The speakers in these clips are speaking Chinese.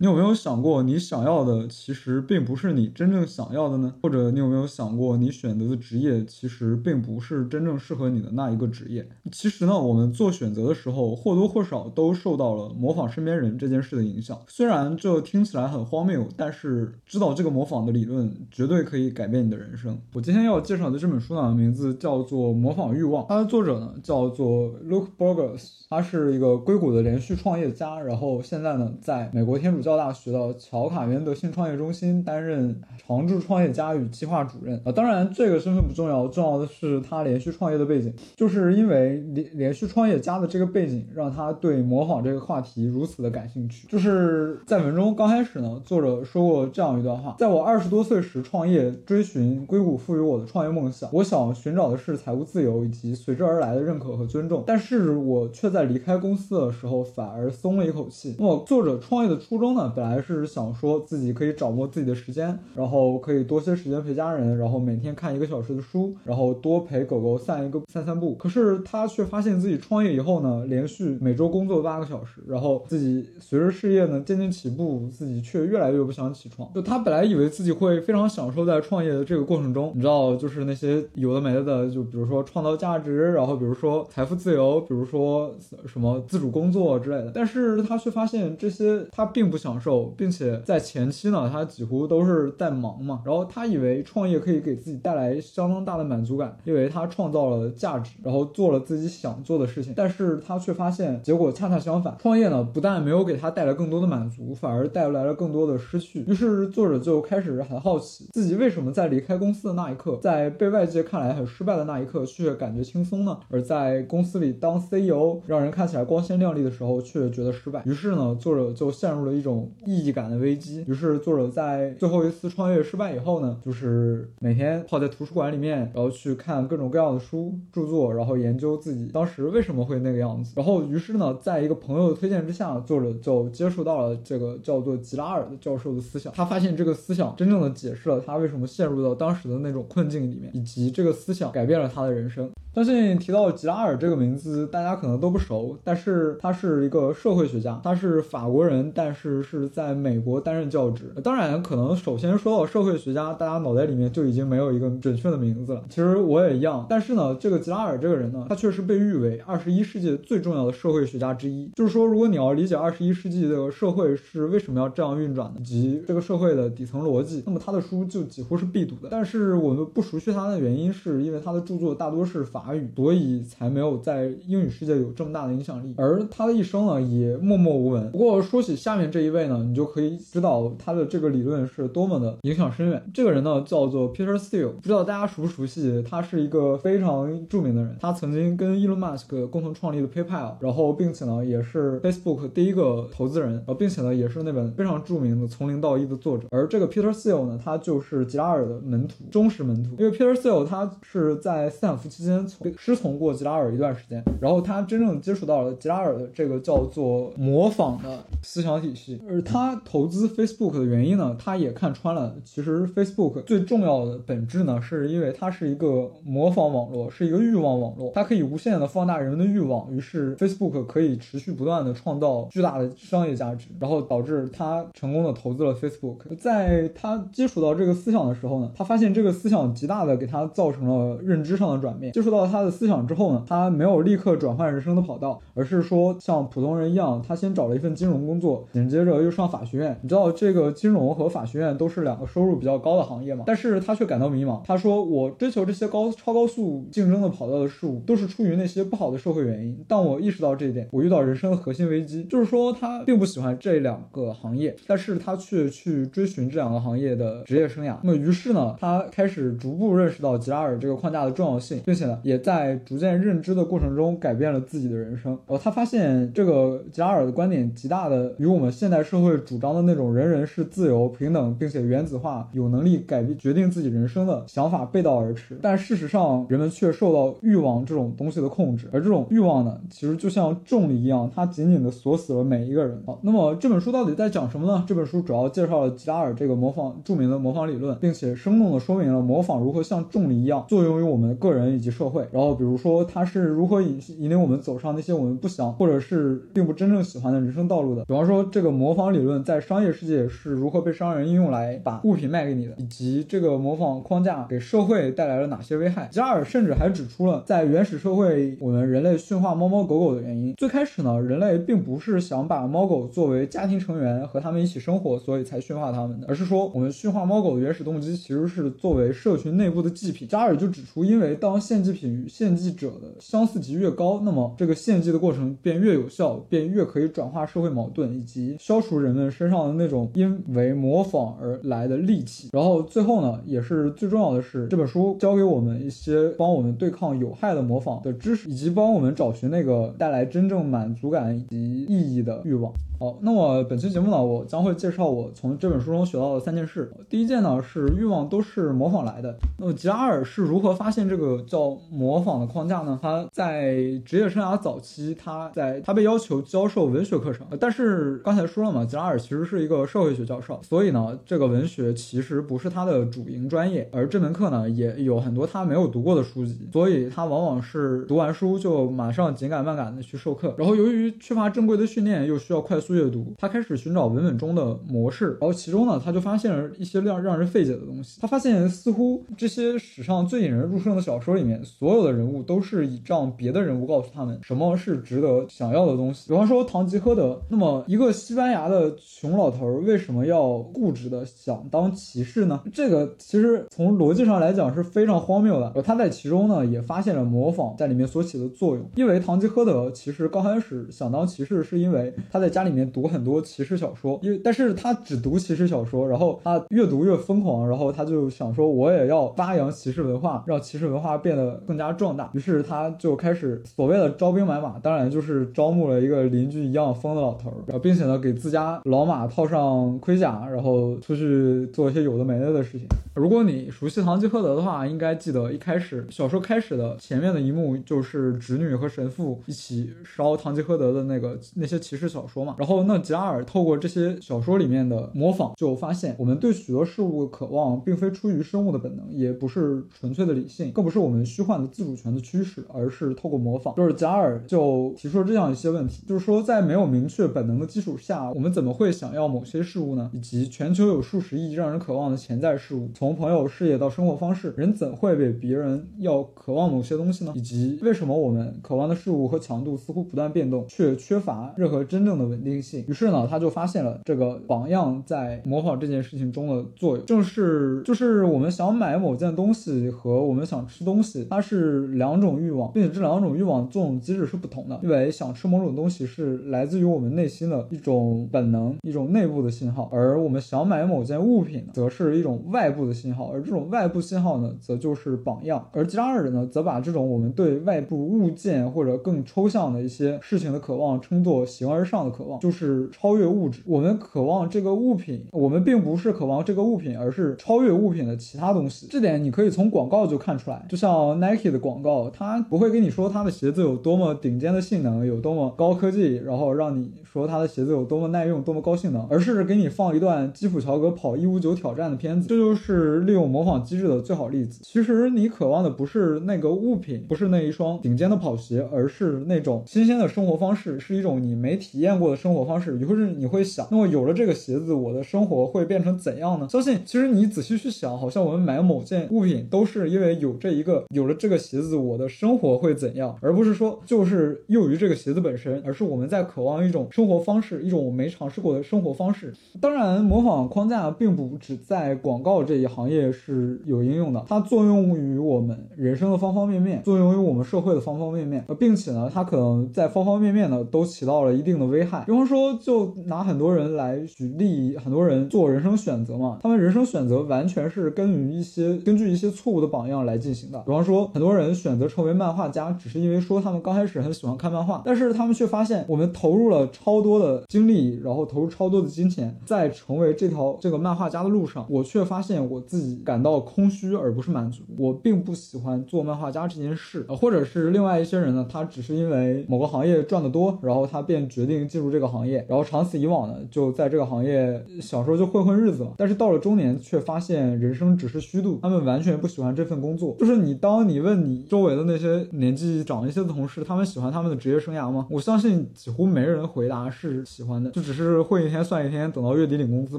你有没有想过，你想要的其实并不是你真正想要的呢？或者你有没有想过，你选择的职业其实并不是真正适合你的那一个职业？其实呢，我们做选择的时候，或多或少都受到了模仿身边人这件事的影响。虽然这听起来很荒谬，但是知道这个模仿的理论，绝对可以改变你的人生。我今天要介绍的这本书呢，名字叫做《模仿欲望》，它的作者呢叫做 Luke Burgos，他是一个硅谷的连续创业家，然后现在呢，在美国天主教。交大学的乔卡约德性创业中心担任常驻创业家与计划主任啊，当然这个身份不重要，重要的是他连续创业的背景，就是因为连连续创业家的这个背景，让他对模仿这个话题如此的感兴趣。就是在文中刚开始呢，作者说过这样一段话：在我二十多岁时创业，追寻硅谷赋予我的创业梦想，我想寻找的是财务自由以及随之而来的认可和尊重，但是我却在离开公司的时候反而松了一口气。那么作者创业的初衷本来是想说自己可以掌握自己的时间，然后可以多些时间陪家人，然后每天看一个小时的书，然后多陪狗狗散一个散散步。可是他却发现自己创业以后呢，连续每周工作八个小时，然后自己随着事业呢渐渐起步，自己却越来越不想起床。就他本来以为自己会非常享受在创业的这个过程中，你知道，就是那些有的没的的，就比如说创造价值，然后比如说财富自由，比如说什么自主工作之类的。但是他却发现这些他并不想。享受，并且在前期呢，他几乎都是在忙嘛。然后他以为创业可以给自己带来相当大的满足感，因为他创造了价值，然后做了自己想做的事情。但是他却发现，结果恰恰相反，创业呢不但没有给他带来更多的满足，反而带来了更多的失去。于是作者就开始很好奇，自己为什么在离开公司的那一刻，在被外界看来很失败的那一刻，却感觉轻松呢？而在公司里当 CEO，让人看起来光鲜亮丽的时候，却觉得失败。于是呢，作者就陷入了一种。意义感的危机。于是作者在最后一次创业失败以后呢，就是每天泡在图书馆里面，然后去看各种各样的书著作，然后研究自己当时为什么会那个样子。然后于是呢，在一个朋友的推荐之下，作者就接触到了这个叫做吉拉尔的教授的思想。他发现这个思想真正的解释了他为什么陷入到当时的那种困境里面，以及这个思想改变了他的人生。相信提到吉拉尔这个名字，大家可能都不熟，但是他是一个社会学家，他是法国人，但是是在美国担任教职。当然，可能首先说到社会学家，大家脑袋里面就已经没有一个准确的名字了。其实我也一样，但是呢，这个吉拉尔这个人呢，他确实被誉为二十一世纪最重要的社会学家之一。就是说，如果你要理解二十一世纪的社会是为什么要这样运转的，以及这个社会的底层逻辑，那么他的书就几乎是必读的。但是我们不熟悉他的原因，是因为他的著作大多是法。法语，所以才没有在英语世界有这么大的影响力。而他的一生呢，也默默无闻。不过说起下面这一一位呢，你就可以知道他的这个理论是多么的影响深远。这个人呢，叫做 Peter Thiel，不知道大家熟不熟悉？他是一个非常著名的人。他曾经跟 Elon Musk 共同创立了 PayPal，然后并且呢，也是 Facebook 第一个投资人，呃，并且呢，也是那本非常著名的《从零到一》的作者。而这个 Peter Thiel 呢，他就是吉拉尔的门徒，忠实门徒。因为 Peter Thiel 他是在斯坦福期间从。师从过吉拉尔一段时间，然后他真正接触到了吉拉尔的这个叫做模仿的思想体系。而他投资 Facebook 的原因呢，他也看穿了，其实 Facebook 最重要的本质呢，是因为它是一个模仿网络，是一个欲望网络，它可以无限的放大人们的欲望，于是 Facebook 可以持续不断的创造巨大的商业价值，然后导致他成功的投资了 Facebook。在他接触到这个思想的时候呢，他发现这个思想极大的给他造成了认知上的转变，接触到他的。思想之后呢，他没有立刻转换人生的跑道，而是说像普通人一样，他先找了一份金融工作，紧接着又上法学院。你知道这个金融和法学院都是两个收入比较高的行业吗？但是他却感到迷茫。他说：“我追求这些高超高速竞争的跑道的事物，都是出于那些不好的社会原因。当我意识到这一点，我遇到人生的核心危机，就是说他并不喜欢这两个行业，但是他却去追寻这两个行业的职业生涯。那么于是呢，他开始逐步认识到吉拉尔这个框架的重要性，并且呢，也在。在逐渐认知的过程中，改变了自己的人生。哦，他发现这个吉拉尔的观点极大的与我们现代社会主张的那种人人是自由、平等，并且原子化、有能力改变决定自己人生的想法背道而驰。但事实上，人们却受到欲望这种东西的控制，而这种欲望呢，其实就像重力一样，它紧紧的锁死了每一个人。好，那么这本书到底在讲什么呢？这本书主要介绍了吉拉尔这个模仿著名的模仿理论，并且生动的说明了模仿如何像重力一样作用于我们个人以及社会。然后。比如说，他是如何引引领我们走上那些我们不想或者是并不真正喜欢的人生道路的？比方说，这个模模仿理论在商业世界是如何被商人应用来把物品卖给你的，以及这个模仿框架给社会带来了哪些危害。加尔甚至还指出了在原始社会我们人类驯化猫猫狗狗的原因。最开始呢，人类并不是想把猫狗作为家庭成员和他们一起生活，所以才驯化它们的，而是说我们驯化猫狗的原始动机其实是作为社群内部的祭品。加尔就指出，因为当献祭品与献祭者的相似级越高，那么这个献祭的过程便越有效，便越可以转化社会矛盾，以及消消除人们身上的那种因为模仿而来的戾气。然后最后呢，也是最重要的是，这本书教给我们一些帮我们对抗有害的模仿的知识，以及帮我们找寻那个带来真正满足感以及意义的欲望。好，那么本期节目呢，我将会介绍我从这本书中学到的三件事。第一件呢是欲望都是模仿来的。那么吉拉尔是如何发现这个叫模仿的框架呢？他在职业生涯早期，他在他被要求教授文学课程，但是刚才说了嘛，吉拉尔其实是一个社会学教授，所以呢，这个文学其实不是他的主营专业，而这门课呢也有很多他没有读过的书籍，所以他往往是读完书就马上紧赶慢赶的去授课。然后由于缺乏正规的训练，又需要快速。速阅读，他开始寻找文本中的模式，然后其中呢，他就发现了一些让让人费解的东西。他发现，似乎这些史上最引人入胜的小说里面，所有的人物都是倚仗别的人物告诉他们什么是值得想要的东西。比方说，堂吉诃德，那么一个西班牙的穷老头为什么要固执的想当骑士呢？这个其实从逻辑上来讲是非常荒谬的。他在其中呢，也发现了模仿在里面所起的作用。因为堂吉诃德其实刚开始想当骑士，是因为他在家里面。面读很多骑士小说，因为但是他只读骑士小说，然后他越读越疯狂，然后他就想说，我也要发扬骑士文化，让骑士文化变得更加壮大。于是他就开始所谓的招兵买马，当然就是招募了一个邻居一样疯的老头，然后并且呢给自家老马套上盔甲，然后出去做一些有的没的的事情。如果你熟悉堂吉诃德的话，应该记得一开始小说开始的前面的一幕就是侄女和神父一起烧堂吉诃德的那个那些骑士小说嘛，然后。后那吉尔透过这些小说里面的模仿，就发现我们对许多事物的渴望，并非出于生物的本能，也不是纯粹的理性，更不是我们虚幻的自主权的驱使，而是透过模仿。就是吉尔就提出了这样一些问题，就是说，在没有明确本能的基础下，我们怎么会想要某些事物呢？以及全球有数十亿让人渴望的潜在事物，从朋友、事业到生活方式，人怎会比别人要渴望某些东西呢？以及为什么我们渴望的事物和强度似乎不断变动，却缺乏任何真正的稳定性？于是呢，他就发现了这个榜样在模仿这件事情中的作用，正是就是我们想买某件东西和我们想吃东西，它是两种欲望，并且这两种欲望作用机制是不同的。因为想吃某种东西是来自于我们内心的一种本能，一种内部的信号，而我们想买某件物品，则是一种外部的信号，而这种外部信号呢，则就是榜样。而吉拉尔呢，则把这种我们对外部物件或者更抽象的一些事情的渴望，称作形而上的渴望，就就。是超越物质，我们渴望这个物品，我们并不是渴望这个物品，而是超越物品的其他东西。这点你可以从广告就看出来，就像 Nike 的广告，它不会跟你说它的鞋子有多么顶尖的性能，有多么高科技，然后让你说它的鞋子有多么耐用、多么高性能，而是给你放一段基普乔格跑一五九挑战的片子。这就是利用模仿机制的最好例子。其实你渴望的不是那个物品，不是那一双顶尖的跑鞋，而是那种新鲜的生活方式，是一种你没体验过的生生活方式。是，或者你会想，那么有了这个鞋子，我的生活会变成怎样呢？相信其实你仔细去想，好像我们买某件物品都是因为有这一个，有了这个鞋子，我的生活会怎样，而不是说就是囿于这个鞋子本身，而是我们在渴望一种生活方式，一种我没尝试过的生活方式。当然，模仿框架并不只在广告这一行业是有应用的，它作用于我们人生的方方面面，作用于我们社会的方方面面，呃，并且呢，它可能在方方面面呢都起到了一定的危害，比比方说。就拿很多人来举例，很多人做人生选择嘛，他们人生选择完全是根据一些根据一些错误的榜样来进行的。比方说，很多人选择成为漫画家，只是因为说他们刚开始很喜欢看漫画，但是他们却发现，我们投入了超多的精力，然后投入超多的金钱，在成为这条这个漫画家的路上，我却发现我自己感到空虚而不是满足。我并不喜欢做漫画家这件事，或者是另外一些人呢，他只是因为某个行业赚得多，然后他便决定进入这个行业。然后长此以往呢，就在这个行业小时候就混混日子嘛。但是到了中年，却发现人生只是虚度。他们完全不喜欢这份工作。就是你，当你问你周围的那些年纪长一些的同事，他们喜欢他们的职业生涯吗？我相信几乎没人回答是喜欢的。就只是混一天算一天，等到月底领工资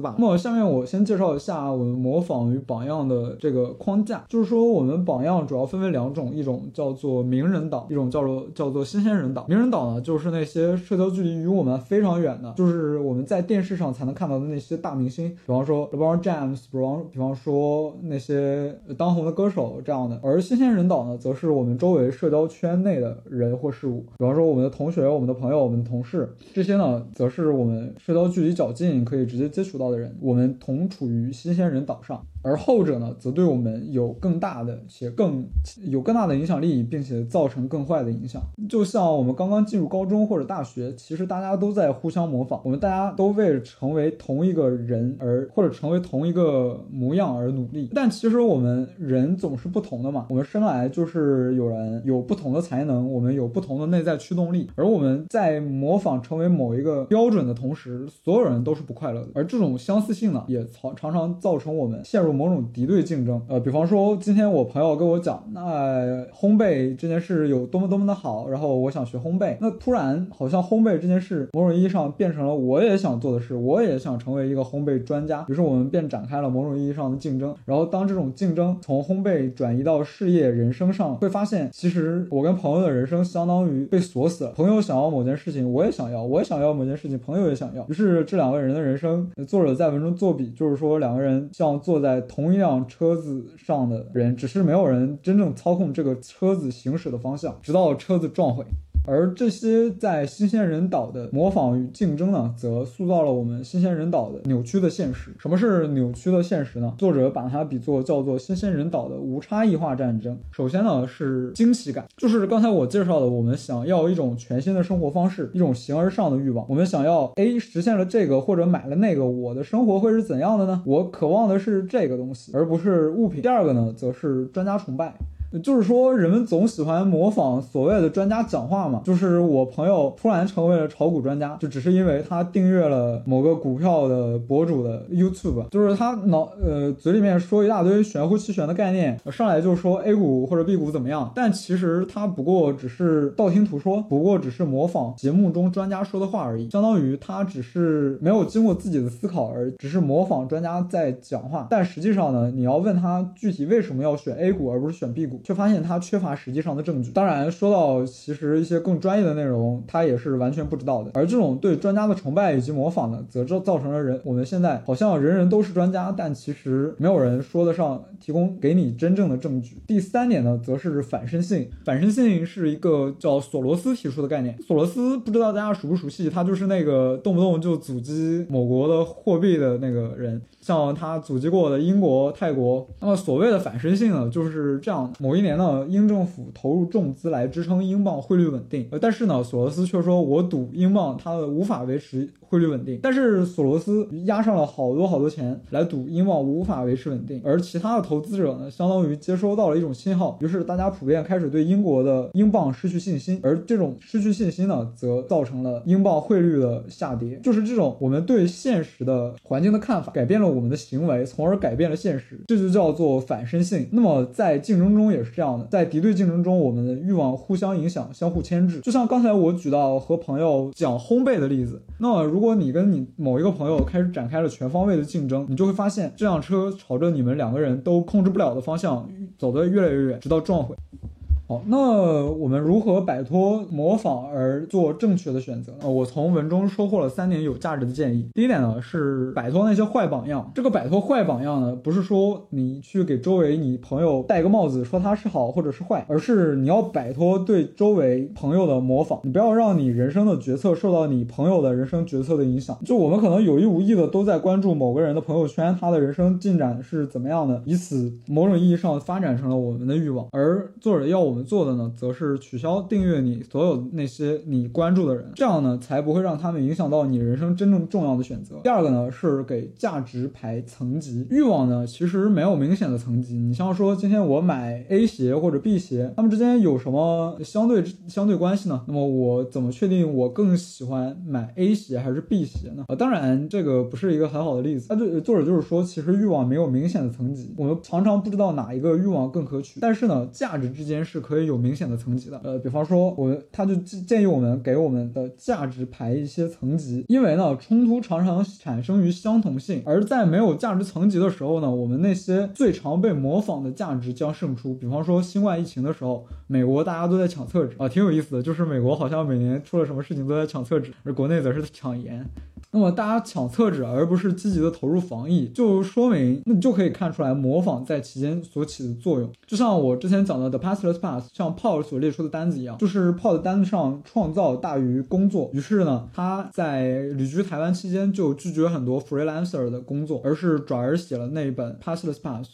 吧。那么下面我先介绍一下我们模仿与榜样的这个框架，就是说我们榜样主要分为两种，一种叫做名人党，一种叫做叫做新鲜人党。名人党呢，就是那些社交距离与我们非非常远的，就是我们在电视上才能看到的那些大明星，比方说 LeBron James，比方比方说那些当红的歌手这样的。而新鲜人岛呢，则是我们周围社交圈内的人或事物，比方说我们的同学、我们的朋友、我们的同事，这些呢，则是我们社交距离较近、可以直接接触到的人。我们同处于新鲜人岛上。而后者呢，则对我们有更大的且更有更大的影响力，并且造成更坏的影响。就像我们刚刚进入高中或者大学，其实大家都在互相模仿，我们大家都为了成为同一个人而或者成为同一个模样而努力。但其实我们人总是不同的嘛，我们生来就是有人有不同的才能，我们有不同的内在驱动力。而我们在模仿成为某一个标准的同时，所有人都是不快乐的。而这种相似性呢，也常常常造成我们陷入。某种敌对竞争，呃，比方说今天我朋友跟我讲，那烘焙这件事有多么多么的好，然后我想学烘焙，那突然好像烘焙这件事某种意义上变成了我也想做的事，我也想成为一个烘焙专家，于是我们便展开了某种意义上的竞争。然后当这种竞争从烘焙转移到事业、人生上，会发现其实我跟朋友的人生相当于被锁死了。朋友想要某件事情，我也想要；我也想要某件事情，朋友也想要。于是这两个人的人生，作者在文中作比，就是说两个人像坐在。同一辆车子上的人，只是没有人真正操控这个车子行驶的方向，直到车子撞毁。而这些在新鲜人岛的模仿与竞争呢，则塑造了我们新鲜人岛的扭曲的现实。什么是扭曲的现实呢？作者把它比作叫做新鲜人岛的无差异化战争。首先呢，是惊喜感，就是刚才我介绍的，我们想要一种全新的生活方式，一种形而上的欲望。我们想要 A 实现了这个或者买了那个，我的生活会是怎样的呢？我渴望的是这个东西，而不是物品。第二个呢，则是专家崇拜。就是说，人们总喜欢模仿所谓的专家讲话嘛。就是我朋友突然成为了炒股专家，就只是因为他订阅了某个股票的博主的 YouTube。就是他脑呃嘴里面说一大堆玄乎其玄的概念，上来就说 A 股或者 B 股怎么样，但其实他不过只是道听途说，不过只是模仿节目中专家说的话而已。相当于他只是没有经过自己的思考，而只是模仿专家在讲话。但实际上呢，你要问他具体为什么要选 A 股而不是选 B 股？却发现他缺乏实际上的证据。当然，说到其实一些更专业的内容，他也是完全不知道的。而这种对专家的崇拜以及模仿呢，则造造成了人我们现在好像人人都是专家，但其实没有人说得上提供给你真正的证据。第三点呢，则是反身性。反身性是一个叫索罗斯提出的概念。索罗斯不知道大家熟不熟悉，他就是那个动不动就阻击某国的货币的那个人。像他阻击过的英国、泰国，那么所谓的反身性呢，就是这样：某某一年呢，英政府投入重资来支撑英镑汇率稳定，呃，但是呢，索罗斯却说，我赌英镑它无法维持汇率稳定。但是索罗斯压上了好多好多钱来赌英镑无法维持稳定，而其他的投资者呢，相当于接收到了一种信号，于是大家普遍开始对英国的英镑失去信心，而这种失去信心呢，则造成了英镑汇率的下跌。就是这种我们对现实的环境的看法改变了。我们的行为，从而改变了现实，这就叫做反身性。那么在竞争中也是这样的，在敌对竞争中，我们的欲望互相影响，相互牵制。就像刚才我举到和朋友讲烘焙的例子，那么如果你跟你某一个朋友开始展开了全方位的竞争，你就会发现这辆车朝着你们两个人都控制不了的方向走得越来越远，直到撞毁。好，那我们如何摆脱模仿而做正确的选择呢？我从文中收获了三点有价值的建议。第一点呢是摆脱那些坏榜样。这个摆脱坏榜样呢，不是说你去给周围你朋友戴个帽子，说他是好或者是坏，而是你要摆脱对周围朋友的模仿。你不要让你人生的决策受到你朋友的人生决策的影响。就我们可能有意无意的都在关注某个人的朋友圈，他的人生进展是怎么样的，以此某种意义上发展成了我们的欲望。而作者要我们。做的呢，则是取消订阅你所有那些你关注的人，这样呢，才不会让他们影响到你人生真正重要的选择。第二个呢，是给价值排层级。欲望呢，其实没有明显的层级。你像说，今天我买 A 鞋或者 B 鞋，它们之间有什么相对相对关系呢？那么我怎么确定我更喜欢买 A 鞋还是 B 鞋呢？呃，当然这个不是一个很好的例子。他对作者就是说，其实欲望没有明显的层级，我们常常不知道哪一个欲望更可取。但是呢，价值之间是可。可以有明显的层级的。呃，比方说，我他就建议我们给我们的价值排一些层级，因为呢，冲突常常产生于相同性，而在没有价值层级的时候呢，我们那些最常被模仿的价值将胜出。比方说，新冠疫情的时候，美国大家都在抢厕纸啊，挺有意思的，就是美国好像每年出了什么事情都在抢厕纸，而国内则是抢盐。那么大家抢厕纸，而不是积极的投入防疫，就说明那你就可以看出来模仿在期间所起的作用。就像我之前讲的 The Passless Pass，像 Paul 所列出的单子一样，就是 Paul 的单子上创造大于工作。于是呢，他在旅居台湾期间就拒绝很多 freelancer 的工作，而是转而写了那一本 Passless Pass。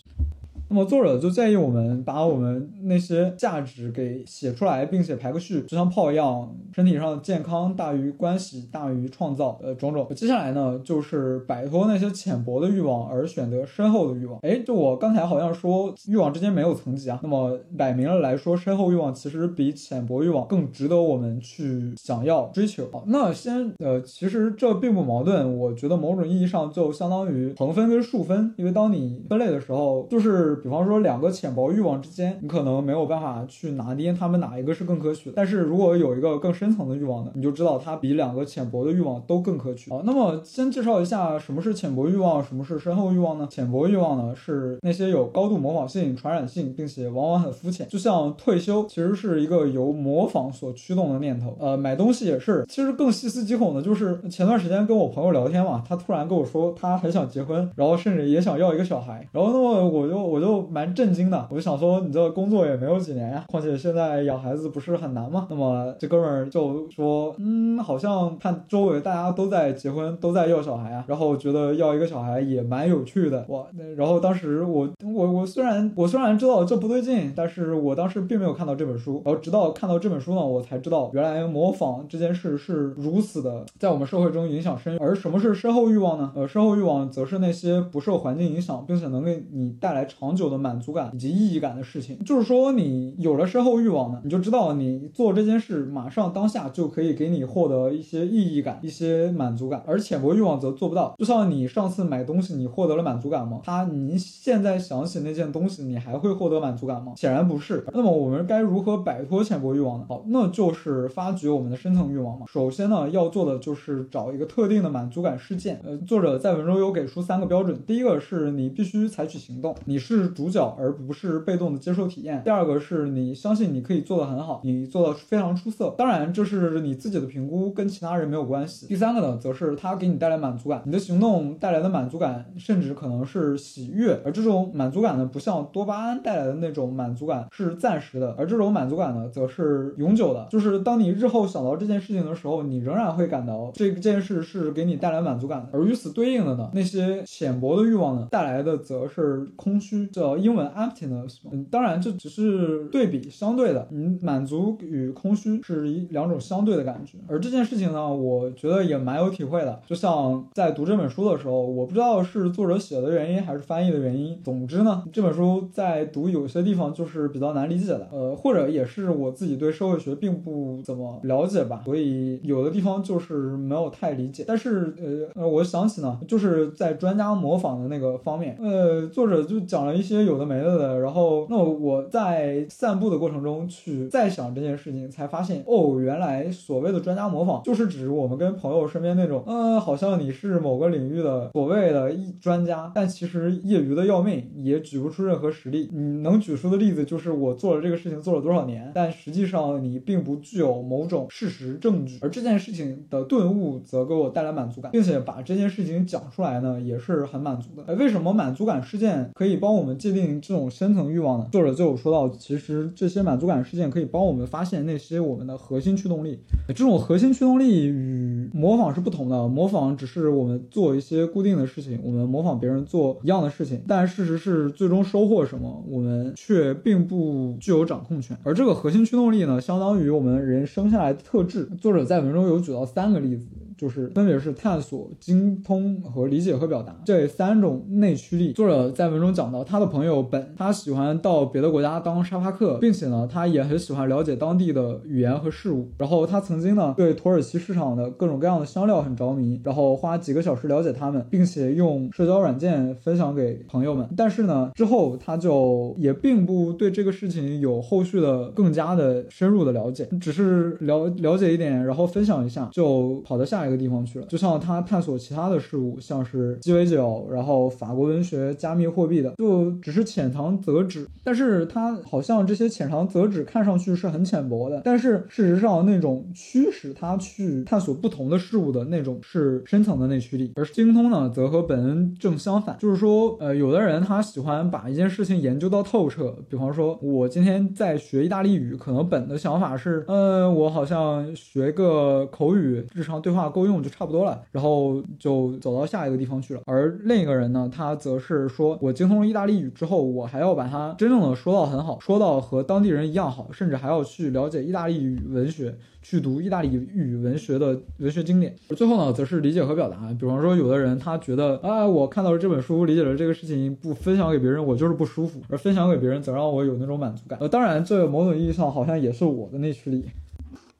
那么作者就建议我们把我们那些价值给写出来，并且排个序，就像炮一样，身体上的健康大于关系大于创造，呃，种种。接下来呢，就是摆脱那些浅薄的欲望，而选择深厚的欲望。哎，就我刚才好像说欲望之间没有层级啊，那么摆明了来说，深厚欲望其实比浅薄欲望更值得我们去想要追求。那先呃，其实这并不矛盾，我觉得某种意义上就相当于横分跟竖分，因为当你分类的时候，就是。比方说，两个浅薄欲望之间，你可能没有办法去拿捏他们哪一个是更可取的。但是如果有一个更深层的欲望呢，你就知道它比两个浅薄的欲望都更可取。好，那么先介绍一下什么是浅薄欲望，什么是深厚欲望呢？浅薄欲望呢，是那些有高度模仿性、传染性，并且往往很肤浅。就像退休，其实是一个由模仿所驱动的念头。呃，买东西也是。其实更细思极恐的就是前段时间跟我朋友聊天嘛，他突然跟我说他很想结婚，然后甚至也想要一个小孩。然后那么我就我就。就蛮震惊的，我就想说，你这工作也没有几年呀，况且现在养孩子不是很难吗？那么这哥们儿就说，嗯，好像看周围大家都在结婚，都在要小孩啊，然后觉得要一个小孩也蛮有趣的哇。然后当时我我我虽然我虽然知道这不对劲，但是我当时并没有看到这本书，然后直到看到这本书呢，我才知道原来模仿这件事是如此的在我们社会中影响深远。而什么是深厚欲望呢？呃，深厚欲望则是那些不受环境影响，并且能给你带来长。久的满足感以及意义感的事情，就是说你有了深厚欲望呢，你就知道你做这件事马上当下就可以给你获得一些意义感、一些满足感，而浅薄欲望则做不到。就像你上次买东西，你获得了满足感吗？他，你现在想起那件东西，你还会获得满足感吗？显然不是。那么我们该如何摆脱浅薄欲望呢？好，那就是发掘我们的深层欲望嘛。首先呢，要做的就是找一个特定的满足感事件。呃，作者在文中有给出三个标准，第一个是你必须采取行动，你是。主角，而不是被动的接受体验。第二个是你相信你可以做得很好，你做的非常出色。当然，这是你自己的评估，跟其他人没有关系。第三个呢，则是它给你带来满足感，你的行动带来的满足感，甚至可能是喜悦。而这种满足感呢，不像多巴胺带来的那种满足感是暂时的，而这种满足感呢，则是永久的。就是当你日后想到这件事情的时候，你仍然会感到这件事是给你带来满足感的。而与此对应的呢，那些浅薄的欲望呢，带来的则是空虚。叫英文 emptiness，嗯，当然这只是对比相对的，嗯，满足与空虚是一两种相对的感觉。而这件事情呢，我觉得也蛮有体会的。就像在读这本书的时候，我不知道是作者写的原因还是翻译的原因。总之呢，这本书在读有些地方就是比较难理解的，呃，或者也是我自己对社会学并不怎么了解吧，所以有的地方就是没有太理解。但是呃呃，我想起呢，就是在专家模仿的那个方面，呃，作者就讲了一。些有的没的的，然后那我在散步的过程中去再想这件事情，才发现哦，原来所谓的专家模仿，就是指我们跟朋友身边那种，嗯，好像你是某个领域的所谓的专家，但其实业余的要命，也举不出任何实例。你能举出的例子就是我做了这个事情做了多少年，但实际上你并不具有某种事实证据。而这件事情的顿悟则给我带来满足感，并且把这件事情讲出来呢，也是很满足的。为什么满足感事件可以帮我们？界定这种深层欲望呢？作者就有说到，其实这些满足感事件可以帮我们发现那些我们的核心驱动力。这种核心驱动力与模仿是不同的。模仿只是我们做一些固定的事情，我们模仿别人做一样的事情，但事实是最终收获什么，我们却并不具有掌控权。而这个核心驱动力呢，相当于我们人生下来的特质。作者在文中有举到三个例子。就是分别是探索、精通和理解和表达这三种内驱力。作者在文中讲到，他的朋友本他喜欢到别的国家当沙发客，并且呢，他也很喜欢了解当地的语言和事物。然后他曾经呢，对土耳其市场的各种各样的香料很着迷，然后花几个小时了解他们，并且用社交软件分享给朋友们。但是呢，之后他就也并不对这个事情有后续的更加的深入的了解，只是了了解一点，然后分享一下，就跑到下一个地方去了。就像他探索其他的事物，像是鸡尾酒，然后法国文学、加密货币的，就只是浅尝辄止。但是他好像这些浅尝辄止看上去是很浅薄的，但是事实上那种驱使他去探索不同的事物的那种是深层的内驱力。而精通呢，则和本恩正相反，就是说，呃，有的人他喜欢把一件事情研究到透彻，比方说，我今天在学意大利语，可能本的想法是，嗯，我好像学个口语，日常对话够用就差不多了，然后就走到下一个地方去了。而另一个人呢，他则是说我精通了意大利语之后，我还要把它真正的说到很好，说到和当地人一样好，甚至还要去了解意大利语文学。去读意大利语文学的文学经典，最后呢，则是理解和表达。比方说，有的人他觉得啊，我看到了这本书，理解了这个事情，不分享给别人，我就是不舒服；而分享给别人，则让我有那种满足感。呃，当然，这某种意义上好像也是我的内驱力。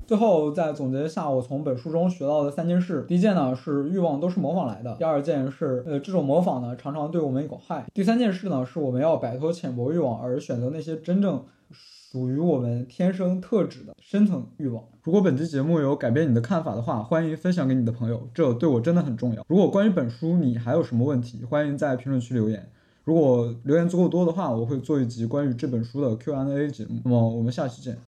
最后再总结一下，我从本书中学到的三件事：第一件呢是欲望都是模仿来的；第二件是呃这种模仿呢常常对我们有害；第三件事呢是我们要摆脱浅薄欲望，而选择那些真正。属于我们天生特质的深层欲望。如果本期节目有改变你的看法的话，欢迎分享给你的朋友，这对我真的很重要。如果关于本书你还有什么问题，欢迎在评论区留言。如果留言足够多的话，我会做一集关于这本书的 Q&A 节目。那么我们下期见。